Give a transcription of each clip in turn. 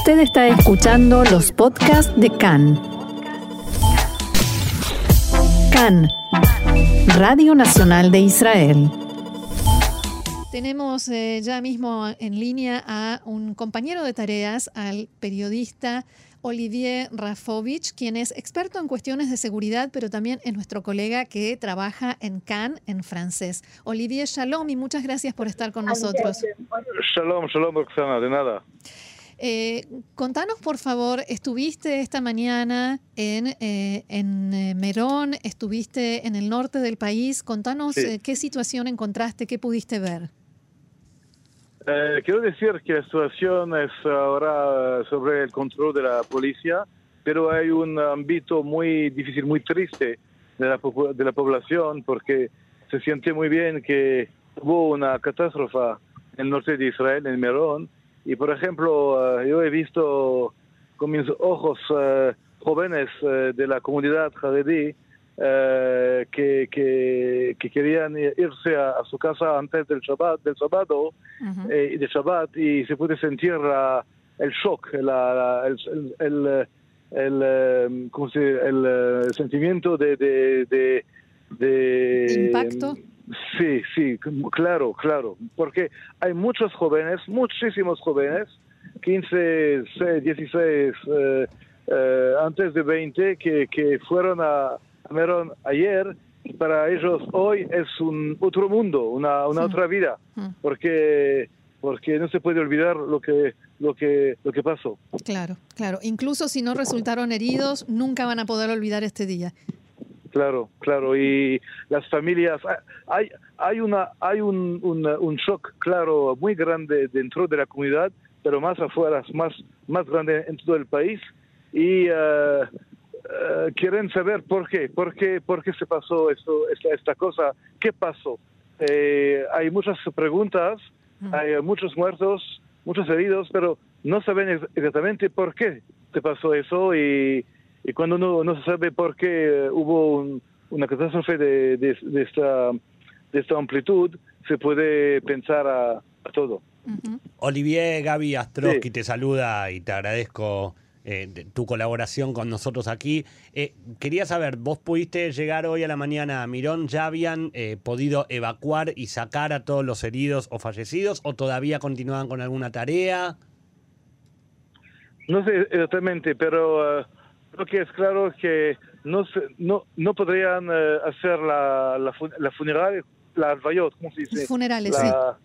Usted está escuchando los podcasts de CAN. CAN, Radio Nacional de Israel. Tenemos eh, ya mismo en línea a un compañero de tareas, al periodista Olivier Rafovich, quien es experto en cuestiones de seguridad, pero también es nuestro colega que trabaja en Cannes en francés. Olivier, shalom y muchas gracias por estar con nosotros. Shalom, shalom, Roxana, de nada. Eh, contanos, por favor, estuviste esta mañana en, eh, en eh, Merón, estuviste en el norte del país. Contanos Sí. eh, qué situación encontraste, qué pudiste ver. Eh, quiero decir que la situación es ahora sobre el control de la policía, pero hay un ámbito muy difícil, muy triste de la, de la población porque se siente muy bien que hubo una catástrofe en el norte de Israel, en Merón, y por ejemplo, eh, yo he visto con mis ojos eh, jóvenes eh, de la comunidad jaredí que, que, que querían irse a, a su casa antes del Shabbat, del sábado, eh, de Shabbat y se puede sentir la- el shock, la- la- el, el, el, eh, ¿cómo se el, sentimiento de, de, de, de- ¿Impacto? Sí, sí, claro, claro, porque hay muchos jóvenes, muchísimos jóvenes, 15, 6, 16, eh, eh, antes de 20, que, que fueron a, a Merón ayer y para ellos hoy es un otro mundo, una, una Sí. otra vida, Mm. porque porque no se puede olvidar lo que lo que lo que pasó. Claro, claro. Incluso si no resultaron heridos, nunca van a poder olvidar este día. Claro, claro, y las familias, hay, hay, una, hay un, un, un shock, claro, muy grande dentro de la comunidad, pero más afuera, más, más grande en todo el país, y eh, quieren saber por qué, por qué, por qué se pasó esto, esta, esta cosa, qué pasó. Eh, hay muchas preguntas, hay muchos muertos, muchos heridos, pero no saben ex- exactamente por qué se pasó eso y, y cuando no, no se sabe por qué eh, hubo un- una catástrofe de, de- de esta, de esta amplitud, se puede pensar a, a todo. Olivier Gaby Astrosky Sí. te saluda y te agradezco eh, tu colaboración con nosotros aquí. Eh, quería saber, ¿vos pudiste llegar hoy a la mañana a Mirón? ¿Ya habían eh, podido evacuar y sacar a todos los heridos o fallecidos o todavía continúan con alguna tarea? No sé exactamente, pero eh, lo que es claro es que no, se- no, no podrían eh, hacer la, la, la funeraria, la alvayot, ¿cómo se dice? Funerales, sí. La-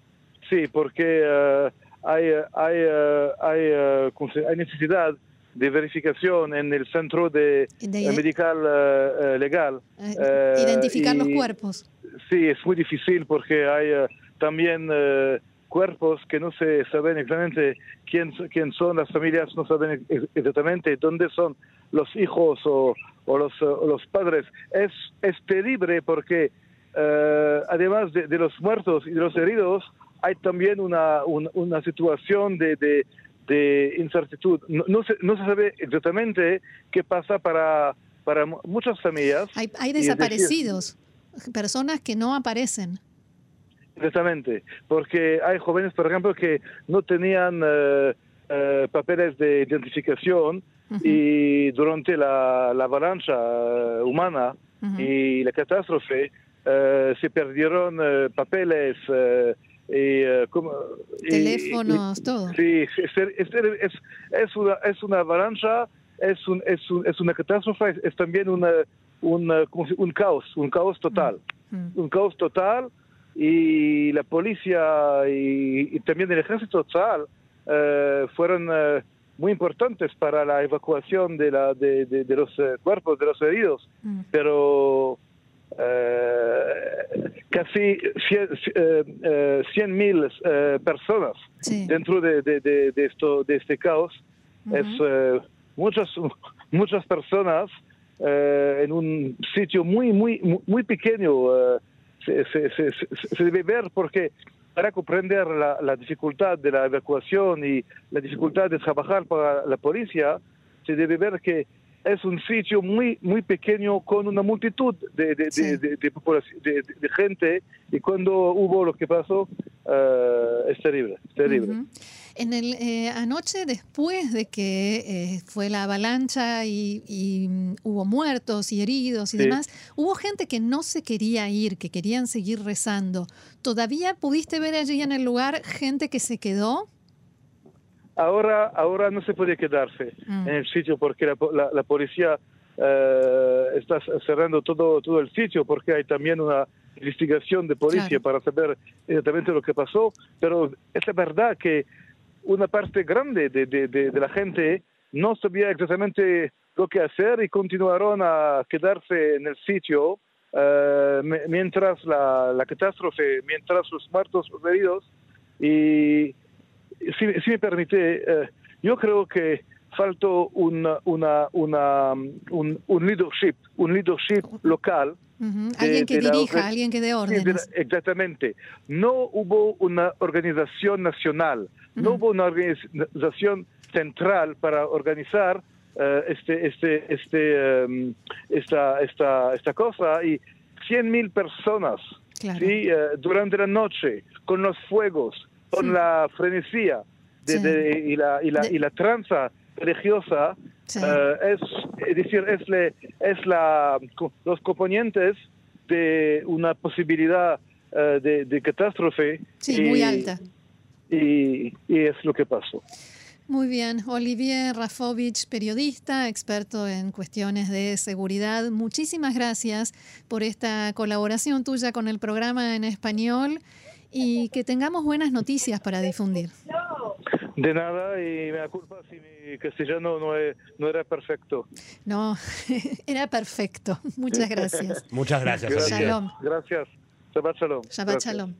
sí, porque eh, hay, hay, eh, hay, eh, ¿cómo se- hay necesidad de verificación en el centro de, De- medical legal. Identificar los cuerpos. Sí, es muy difícil porque hay también cuerpos que no se saben exactamente quién, quién son, las familias no saben ex- exactamente dónde son los hijos o, o los, o los padres. Es, es terrible porque eh, además de, de los muertos y de los heridos, hay también una, un- una situación de, de, de incertidumbre. No, no se, no se sabe exactamente qué pasa para, para mu- muchas familias. Hay, hay es decir, desaparecidos, personas que no aparecen. Exactamente, porque hay jóvenes, por ejemplo, que no tenían eh, eh, papeles de identificación y durante la, la avalancha eh, humana Ujú. y la catástrofe eh, se perdieron papeles y, como- y- Teléfonos, todo. Sí, es, es, es, es una, es una avalancha, es, un, es, un- es una catástrofe, es, también una, una- ¿cómo se- un caos, un caos total un caos total y la policía y, y también el ejército total eh, fueron eh, muy importantes para la evacuación de, la, de, de- de los eh, cuerpos de los heridos, Mm. pero eh, casi 100 mil eh, personas Sí. dentro de, de- de- de esto, de este caos. Es Ujú. eh, muchas, muchas personas en un sitio muy, muy, muy- muy pequeño. Se, se- se- se- debe ver porque para comprender la, la dificultad de la evacuación y la dificultad de trabajar para la policía, se debe ver que es un sitio muy muy pequeño con una multitud de, de, de- Sí. gente y cuando hubo lo que pasó eh, es terrible, es terrible. En el eh, anoche, después de que eh, fue la avalancha y, y, mm, hubo muertos y heridos y Sí. demás, hubo gente que no se quería ir, que querían seguir rezando. ¿Todavía pudiste ver allí en el lugar gente que se quedó? Ahora, ahora no se puede quedarse Mm. en el sitio porque la, la- la policía eh, está cerrando todo, todo el sitio porque hay también una investigación de policía Claro. para saber exactamente lo que pasó. Pero es la verdad que una parte grande de, de- de- la gente no sabía exactamente lo que hacer y continuaron a quedarse en el sitio mi- mientras la, la catástrofe, mientras los muertos, los heridos. Y si, si me permite, eh, yo creo que faltó una, una, una, un, un leadership, un leadership local. De- Alguien que la dirija, alguien que dé de órdenes. exactamente. No hubo una organización nacional, no hubo una organización central para organizar eh, este, este, este, em, esta, esta, esta cosa y 100 mil personas Claro. ¿sí? Eh, durante la noche, con los fuegos, con Sí. la frenesía de- Sí. de- y, la, y, la, De- y la tranza religiosa, Sí. eh, es, es decir, es, le- es la, los componentes de una posibilidad eh, de, de catástrofe. Sí, y- muy alta. Y, y es lo que pasó. Muy bien, Olivier Rafovich, periodista, experto en cuestiones de seguridad. Muchísimas gracias por esta colaboración tuya con el programa en español y que tengamos buenas noticias para difundir. De nada, y me da culpa si mi castellano no, es- no era perfecto. No, era perfecto. Muchas gracias. Muchas gracias, Gracias. Shalom. Gracias. Shabbat shalom. Shabbat Gracias. shalom.